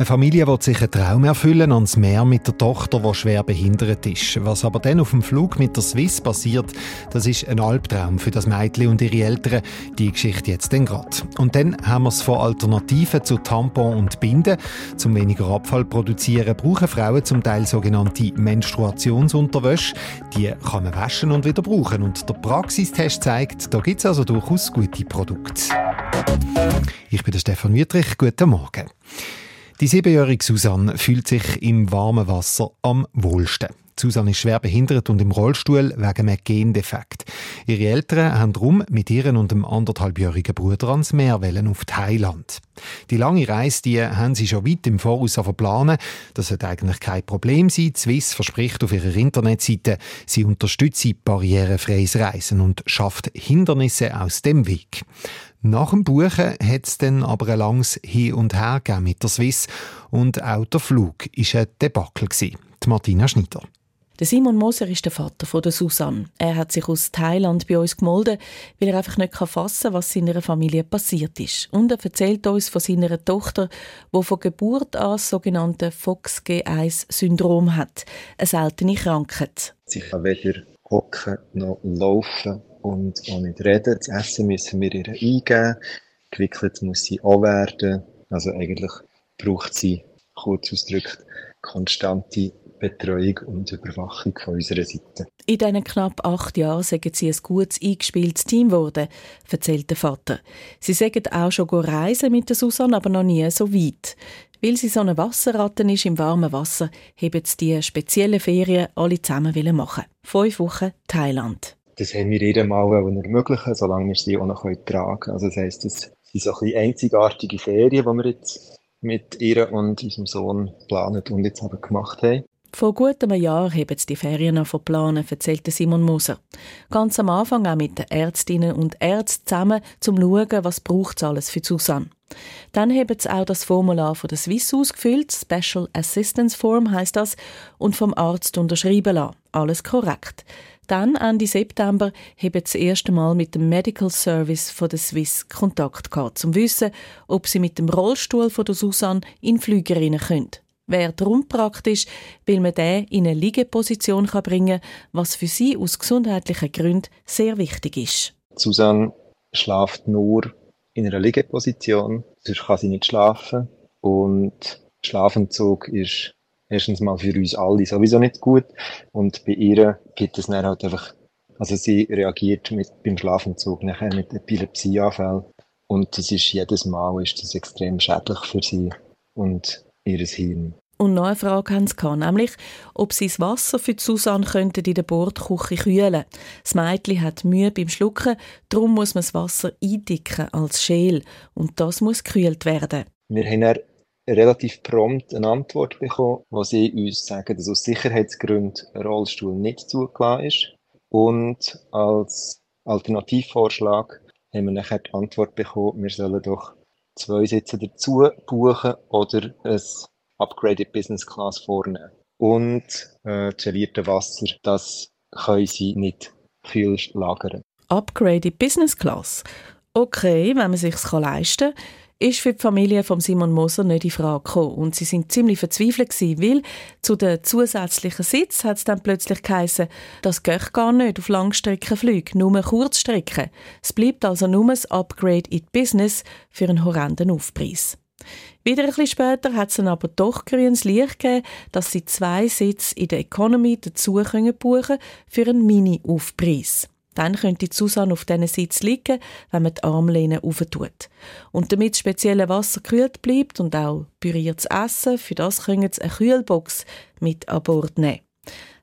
eine Familie will sich einen Traum erfüllen ans Meer mit der Tochter, die schwer behindert ist. Was aber dann auf dem Flug mit der Swiss passiert, das ist ein Albtraum für das Mädchen und ihre Eltern. Die Geschichte jetzt dann gerade. Und dann haben wir es von Alternativen zu Tampon und Binden. Zum weniger Abfall produzieren, brauchen Frauen zum Teil sogenannte Menstruationsunterwäsche. Die kann man waschen und wieder brauchen. Und der Praxistest zeigt, da gibt es also durchaus gute Produkte. Ich bin der Stefan Wietrich. Guten Morgen. Die siebenjährige Susanne fühlt sich im warmen Wasser am wohlsten. Susanne ist schwer behindert und im Rollstuhl wegen einem Gendefekt. Ihre Eltern haben darum mit ihren und dem anderthalbjährigen Bruder ans Meer wollen auf Thailand. Die lange Reise die haben sie schon weit im Voraus verplanen. Das wird eigentlich kein Problem sein. Swiss verspricht auf ihrer Internetseite, sie unterstütze barrierefreies Reisen und schafft Hindernisse aus dem Weg. Nach dem Buchen hat es dann aber ein langes Hin und Her mit der Swiss und auch der Flug war ein Debakel. Die Martina Schneider. Der Simon Moser ist der Vater von der Susanne. Er hat sich aus Thailand bei uns gemeldet, weil er einfach nicht fassen kann, was seiner Familie passiert ist. Und er erzählt uns von seiner Tochter, die von Geburt an das sogenannte Fox-G1-Syndrom hat, eine seltene Krankheit. Sie kann weder hocken noch laufen und auch nicht reden. Das Essen müssen wir ihr eingeben. Gewickelt muss sie auch werden. Also eigentlich braucht sie, kurz ausgedrückt, konstante Betreuung und Überwachung von unserer Seite. In diesen knapp acht Jahren sind sie ein gutes eingespieltes Team geworden, erzählt der Vater. Sie sagen auch schon reisen mit der Susanne, aber noch nie so weit. Weil sie so eine Wasserratte ist im warmen Wasser, haben sie die speziellen Ferien alle zusammen machen. Fünf Wochen Thailand das haben wir jedem Mal ermöglichen, solange wir sie auch noch tragen können. Also das heisst, das sind so ein einzigartige Ferien, die wir jetzt mit ihr und unserem Sohn planen und jetzt aber gemacht haben. Vor gut einem Jahr haben sie die Ferien noch planen, erzählte Simon Moser. Ganz am Anfang auch mit den Ärztinnen und Ärzten zusammen, um zu schauen, was braucht alles für Susanne. Dann haben sie auch das Formular von der Swiss ausgefüllt, Special Assistance Form heißt das, und vom Arzt unterschrieben lassen. Alles korrekt. Dann, Ende September, haben sie das erste Mal mit dem Medical Service von der Swiss Kontakt gehabt, um zu wissen, ob sie mit dem Rollstuhl von der Susanne in Flüger rein können. Wäre darum praktisch, weil man den in eine Liegeposition bringen kann, was für sie aus gesundheitlichen Gründen sehr wichtig ist. Susanne schlaft nur in einer Liegeposition, sonst kann sie nicht schlafen. Und Schlafentzug ist erstens mal für uns alle sowieso nicht gut. Und bei ihr gibt es dann halt einfach, also sie reagiert mit, beim Schlafentzug nachher mit Epilepsieanfällen. Und das ist jedes Mal ist das extrem schädlich für sie und ihr Hirn. Und noch eine Frage haben sie nämlich, ob sie das Wasser für Susanne könnten in der Bordküche kühlen Das Mädchen hat Mühe beim Schlucken, darum muss man das Wasser eindicken als Schäl und das muss gekühlt werden. Wir haben relativ prompt eine Antwort bekommen, wo sie uns sagen, dass aus Sicherheitsgründen ein Rollstuhl nicht zugelassen ist. Und als Alternativvorschlag haben wir nachher die Antwort bekommen, wir sollen doch zwei Sitze dazu buchen oder ein Upgraded Business Class vornehmen. Und äh, gelierte Wasser, das können sie nicht kühl lagern. Upgraded Business Class? Okay, wenn man sich leisten kann ist für die Familie von Simon Moser nicht in Frage gekommen. Und sie sind ziemlich verzweifelt gewesen, weil zu den zusätzlichen Sitz hat es dann plötzlich geheißen, das geht gar nicht auf Langstreckenflüge, nur Kurzstrecken. Es bleibt also nur ein Upgrade in Business für einen horrenden Aufpreis. Wieder ein bisschen später hat es dann aber doch grünes Licht gegeben, dass sie zwei Sitze in der Economy dazu buchen können für einen Mini-Aufpreis. Dann könnte Susanne auf diesen Sitz liegen, wenn man die Armlehne auftut. Und damit das spezielle Wasser kühlt bleibt und auch püriertes Essen, für das können sie eine Kühlbox mit an Bord nehmen.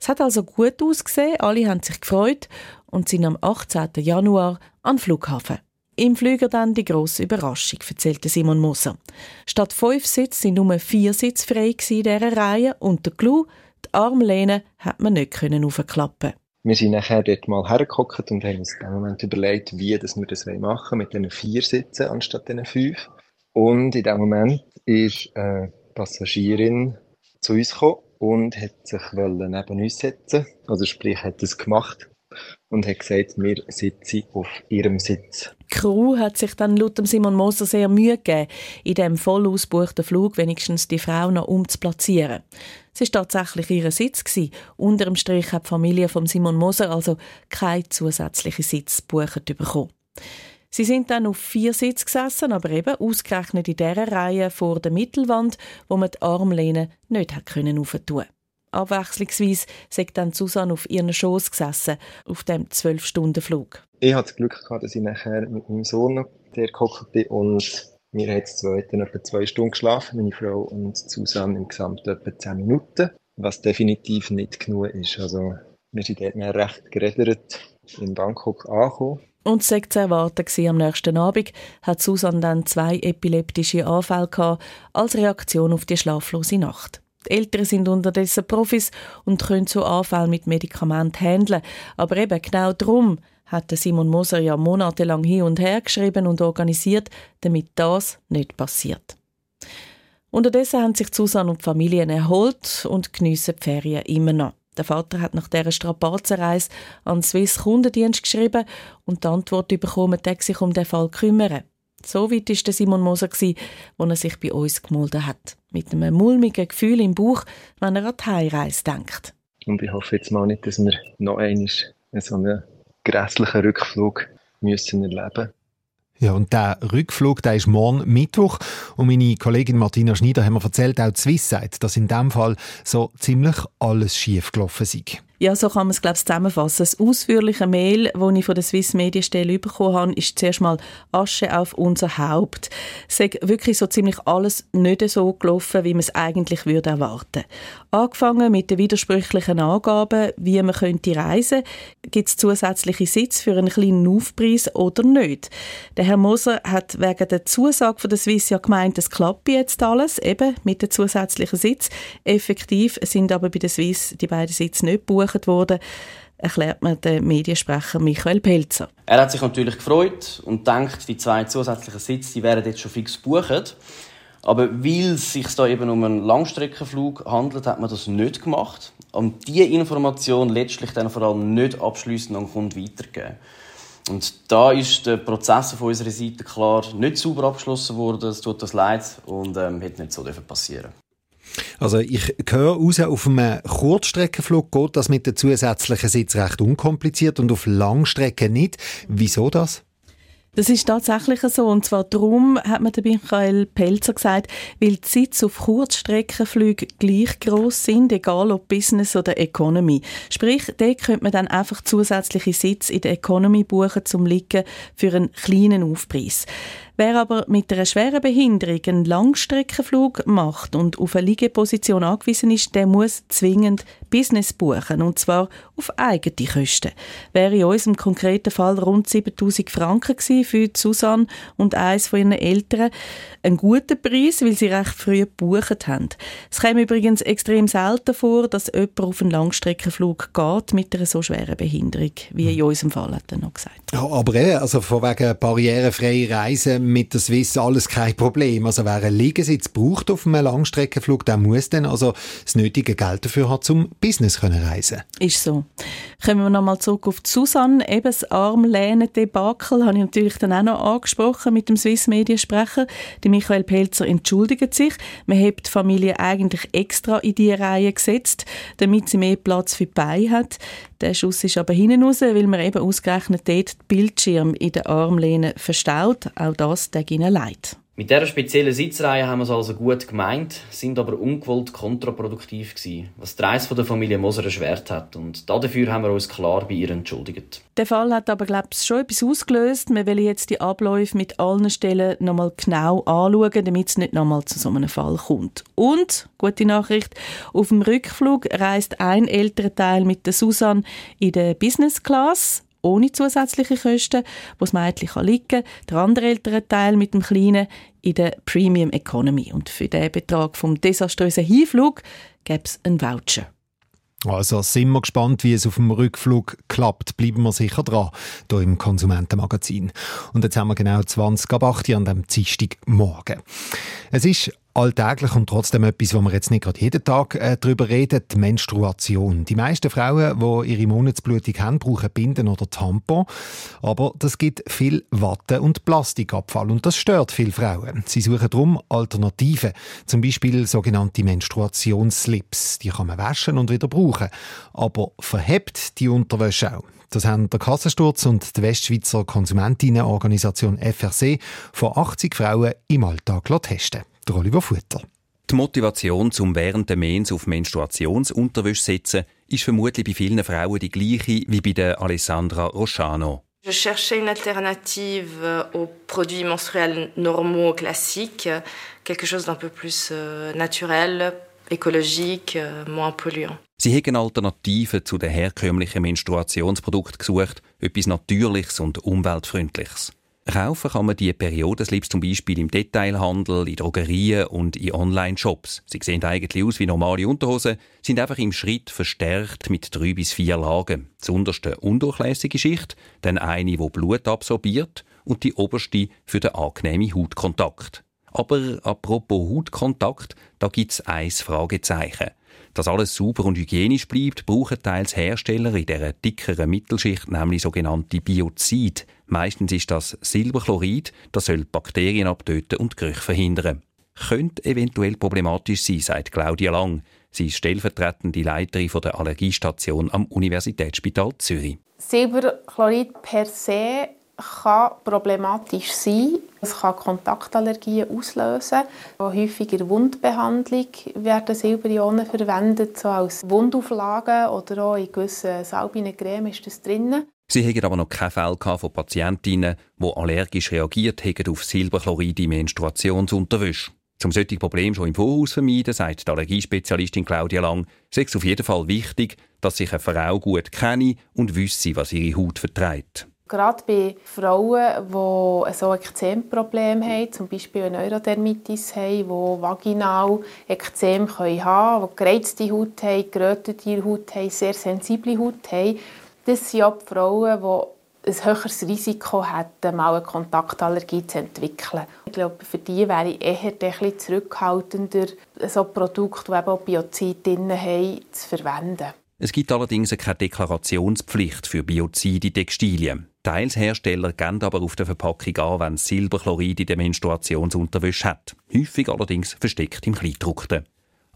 Es hat also gut ausgesehen, alle haben sich gefreut und sind am 18. Januar am Flughafen. Im Flüger dann die grosse Überraschung, erzählte Simon Moser. Statt fünf Sitze sind nur vier Sitze frei in dieser Reihe und der Clou, die Armlehne, hat man nicht aufklappen wir sind nachher dort mal hergeguckt und haben uns in dem Moment überlegt, wie das wir das machen mit diesen vier Sitzen anstatt diesen fünf. Und in dem Moment ist eine Passagierin zu uns gekommen und hat sich neben uns setzen Also sprich, hat es gemacht und hat gesagt, wir sitzen auf ihrem Sitz. Die Crew hat sich dann laut Simon Moser sehr Mühe gegeben, in dem voll ausgebuchten Flug wenigstens die Frau noch umzuplatzieren. Es war tatsächlich ihr Sitz. Gewesen. Unter dem Strich hat die Familie von Simon Moser also keinen zusätzlichen Sitz gebucht bekommen. Sie sind dann auf vier Sitz gesessen, aber eben ausgerechnet in dieser Reihe vor der Mittelwand, wo man die Armlehne nicht hat können aufentun. Abwechslungsweise sagt dann Susanne auf ihren Schoß gesessen, auf dem zwölf Stunden Flug. Ich hatte das Glück gehabt, dass ich nachher mit meinem Sohn der gehockt bin und wir haben jetzt zwei, etwa zwei Stunden geschlafen, meine Frau und Susanne insgesamt etwa zehn Minuten, was definitiv nicht genug ist. Also wir sind dort mehr recht geredet in Bangkok angekommen und es zu erwarten am nächsten Abend hat Susan dann zwei epileptische Anfälle gehabt, als Reaktion auf die schlaflose Nacht. Die Eltern sind unterdessen Profis und können so Anfälle mit Medikamenten handeln. Aber eben genau darum hat Simon Moser ja monatelang hin und her geschrieben und organisiert, damit das nicht passiert. Unterdessen haben sich Susan und die Familien erholt und geniessen die Ferien immer noch. Der Vater hat nach dieser Strapazenreise an den Swiss Kundendienst geschrieben und die Antwort bekommen, er sich um den Fall kümmern. So weit war Simon Moser, als er sich bei uns gemeldet hat. Mit einem mulmigen Gefühl im Bauch, wenn er an die Heimreise denkt. Und ich hoffe jetzt mal nicht, dass wir noch einmal so einen grässlichen Rückflug müssen erleben müssen. Ja, und der Rückflug, der ist morgen Mittwoch. Und meine Kollegin Martina Schneider hat mir erzählt, auch die Swiss sagt, dass in dem Fall so ziemlich alles schief gelaufen sei. Ja, so kann man es, glaube ich, zusammenfassen. Das ausführliche Mail, das ich von der Swiss Medienstelle bekommen habe, ist zuerst mal Asche auf unser Haupt. Es ist wirklich so ziemlich alles nicht so gelaufen, wie man es eigentlich würde erwarten. Angefangen mit den widersprüchlichen Angaben, wie man könnte reisen, gibt es zusätzliche Sitz für einen kleinen Aufpreis oder nicht. Der Herr Moser hat wegen der Zusage von der Swiss ja gemeint, es klappt jetzt alles, eben mit den zusätzlichen Sitz. Effektiv sind aber bei der Swiss die beiden Sitze nicht gebucht gebucht worden, erklärt mir der Mediensprecher Michael Pelzer. Er hat sich natürlich gefreut und denkt, die zwei zusätzlichen Sitze die wären jetzt schon fix gebucht. Aber weil es sich da eben um einen Langstreckenflug handelt, hat man das nicht gemacht. Und diese Information letztlich dann vor allem nicht abschließend an den Kunden weitergeben. Und da ist der Prozess von unserer Seite klar nicht sauber abgeschlossen worden. Es tut uns leid und ähm, hätte nicht so passieren also ich höre raus, auf einem Kurzstreckenflug geht das mit den zusätzlichen Sitz recht unkompliziert und auf Langstrecken nicht. Wieso das? Das ist tatsächlich so. Und zwar darum, hat mir der Michael Pelzer gesagt, weil die Sitze auf Kurzstreckenflügen gleich groß sind, egal ob Business oder Economy. Sprich, da könnte man dann einfach zusätzliche Sitze in der Economy buchen zum Liegen für einen kleinen Aufpreis. Wer aber mit einer schweren Behinderung einen Langstreckenflug macht und auf eine Liegeposition angewiesen ist, der muss zwingend Business buchen, und zwar auf eigene Kosten. Wäre in unserem konkreten Fall rund 7000 Franken gewesen für Susanne und eins von ihren Eltern. Ein guter Preis, weil sie recht früh gebucht haben. Es kommt übrigens extrem selten vor, dass jemand auf einen Langstreckenflug geht mit einer so schweren Behinderung, wie in unserem Fall hat er noch gesagt. Ja, aber also von wegen barrierefreie Reisen mit der Swiss alles kein Problem. Also wer einen Liegensitz braucht auf einem Langstreckenflug, der muss dann also das nötige Geld dafür haben, zum Business können reisen. Ist so. Kommen wir nochmal zurück auf Susanne. Eben das Armlehnen-Debakel habe ich natürlich dann auch noch angesprochen mit dem Swiss Mediensprecher. Die Michael Pelzer entschuldigt sich. Man hat die Familie eigentlich extra in die Reihe gesetzt, damit sie mehr Platz für die Beine hat. Der Schuss ist aber hinten raus, weil man eben ausgerechnet dort die Bildschirm in der Armlehne verstaut. Auch das tut ihnen leid. Mit dieser speziellen Sitzreihe haben wir es also gut gemeint, sind aber ungewollt kontraproduktiv gewesen, was die Reise von der Familie Moser erschwert hat. Und dafür haben wir uns klar bei ihr entschuldigt. Der Fall hat aber, glaube ich, schon etwas ausgelöst. Wir wollen jetzt die Abläufe mit allen Stellen nochmal genau anschauen, damit es nicht nochmal zu so einem Fall kommt. Und, gute Nachricht, auf dem Rückflug reist ein älterer Teil mit der Susan in der Business Class ohne zusätzliche Kosten, wo das Mädchen liegen kann. Der andere ältere Teil mit dem Kleinen in der Premium Economy. Und für den Betrag vom desaströsen Hinflug gäbe es einen Voucher. Also sind wir gespannt, wie es auf dem Rückflug klappt. Bleiben wir sicher dran, hier im Konsumentenmagazin. Und jetzt haben wir genau 20 ab 8 an dem Dienstagmorgen. Es ist alltäglich und trotzdem etwas, wo wir jetzt nicht gerade jeden Tag äh, darüber reden, die Menstruation. Die meisten Frauen, die ihre Monatsblutung haben, brauchen Binden oder Tampon. Aber das gibt viel Watte und Plastikabfall und das stört viele Frauen. Sie suchen darum Alternativen, zum Beispiel sogenannte Menstruationsslips. Die kann man waschen und wieder brauchen. Aber verhebt die Unterwäsche auch. Das haben der Kassensturz und die Westschweizer Konsumentinnenorganisation FRC von 80 Frauen im Alltag testen der Oliver Futter. Die Motivation, zum während der Mens auf Menstruationsunterwäsche zu setzen, ist vermutlich bei vielen Frauen die gleiche wie bei der Alessandra Roschano. Je cherchais une alternative aux produits menstruels normaux classiques, quelque chose d'un peu plus euh, naturel, écologique, euh, moins polluant. Sie haben Alternativen zu den herkömmlichen Menstruationsprodukten gesucht, etwas Natürliches und Umweltfreundliches. Kaufen kann man die Periodenslips zum Beispiel im Detailhandel, in Drogerien und in Online-Shops. Sie sehen eigentlich aus wie normale Unterhosen, sind einfach im Schritt verstärkt mit drei bis vier Lagen. Die unterste undurchlässige Schicht, dann eine, die Blut absorbiert und die oberste für den angenehmen Hautkontakt. Aber apropos Hautkontakt, da gibt's eins Fragezeichen. Dass alles sauber und hygienisch bleibt, brauchen teils Hersteller in dieser dickeren Mittelschicht nämlich sogenannte Biozid. Meistens ist das Silberchlorid, das soll Bakterien abtöten und Gerüche verhindern. Könnte eventuell problematisch sein, sagt Claudia Lang. Sie ist stellvertretende Leiterin der Allergiestation am Universitätsspital Zürich. Silberchlorid per se kann problematisch sein. Es kann Kontaktallergien auslösen. Häufig in der Wundbehandlung werden Silberionen verwendet, so als Wundauflagen oder auch in gewissen Salbinen Creme ist das drin. Sie haben aber noch keine Fälle von Patientinnen, die allergisch reagiert haben auf Silberchlorid im Menstruationsunterwäsche. Um solche Probleme schon im Voraus vermeiden, sagt die Allergiespezialistin Claudia Lang, sei es auf jeden Fall wichtig, dass sich eine Frau gut kenne und wisse, was ihre Haut verträgt. Gerade bei Frauen, die so Ekzemproblem haben, zum Beispiel eine Neurodermitis haben, die vaginal Ekzem haben können, die gereizte Haut haben, gerötete Haut haben, sehr sensible Haut haben, das sind auch die Frauen, die ein höheres Risiko hätten, mal eine Kontaktallergie zu entwickeln. Ich glaube, für die wäre ich eher ein zurückhaltender, so Produkte, die eben auch Biozid drin haben, zu verwenden. Es gibt allerdings keine Deklarationspflicht für Biozide Textilien. Teils Hersteller geben aber auf der Verpackung an, wenn Silberchlorid in der Menstruationsunterwäsche hat. Häufig allerdings versteckt im Kleidruckten.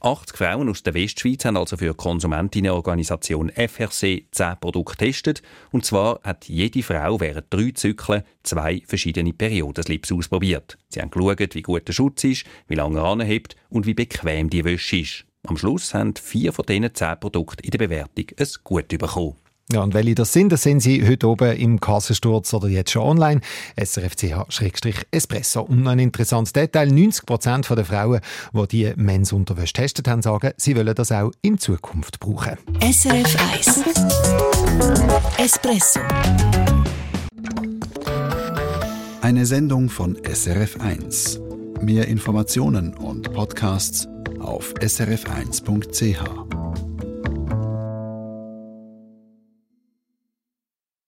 80 Frauen aus der Westschweiz haben also für die Konsumentinnenorganisation FRC 10 Produkte getestet. Und zwar hat jede Frau während drei Zyklen zwei verschiedene Periodenslips ausprobiert. Sie haben geschaut, wie gut der Schutz ist, wie lange er anhebt und wie bequem die Wäsche ist. Am Schluss haben vier von diesen zehn Produkten in der Bewertung ein Gut bekommen. Ja, und welche das sind, das sehen Sie heute oben im Kassensturz oder jetzt schon online. srfch-espresso. Und noch ein interessantes Detail. 90 Prozent der Frauen, die die Mensunterwäsche getestet haben, sagen, sie wollen das auch in Zukunft brauchen. SRF 1 Espresso Eine Sendung von SRF 1. Mehr Informationen und Podcasts auf srf1.ch.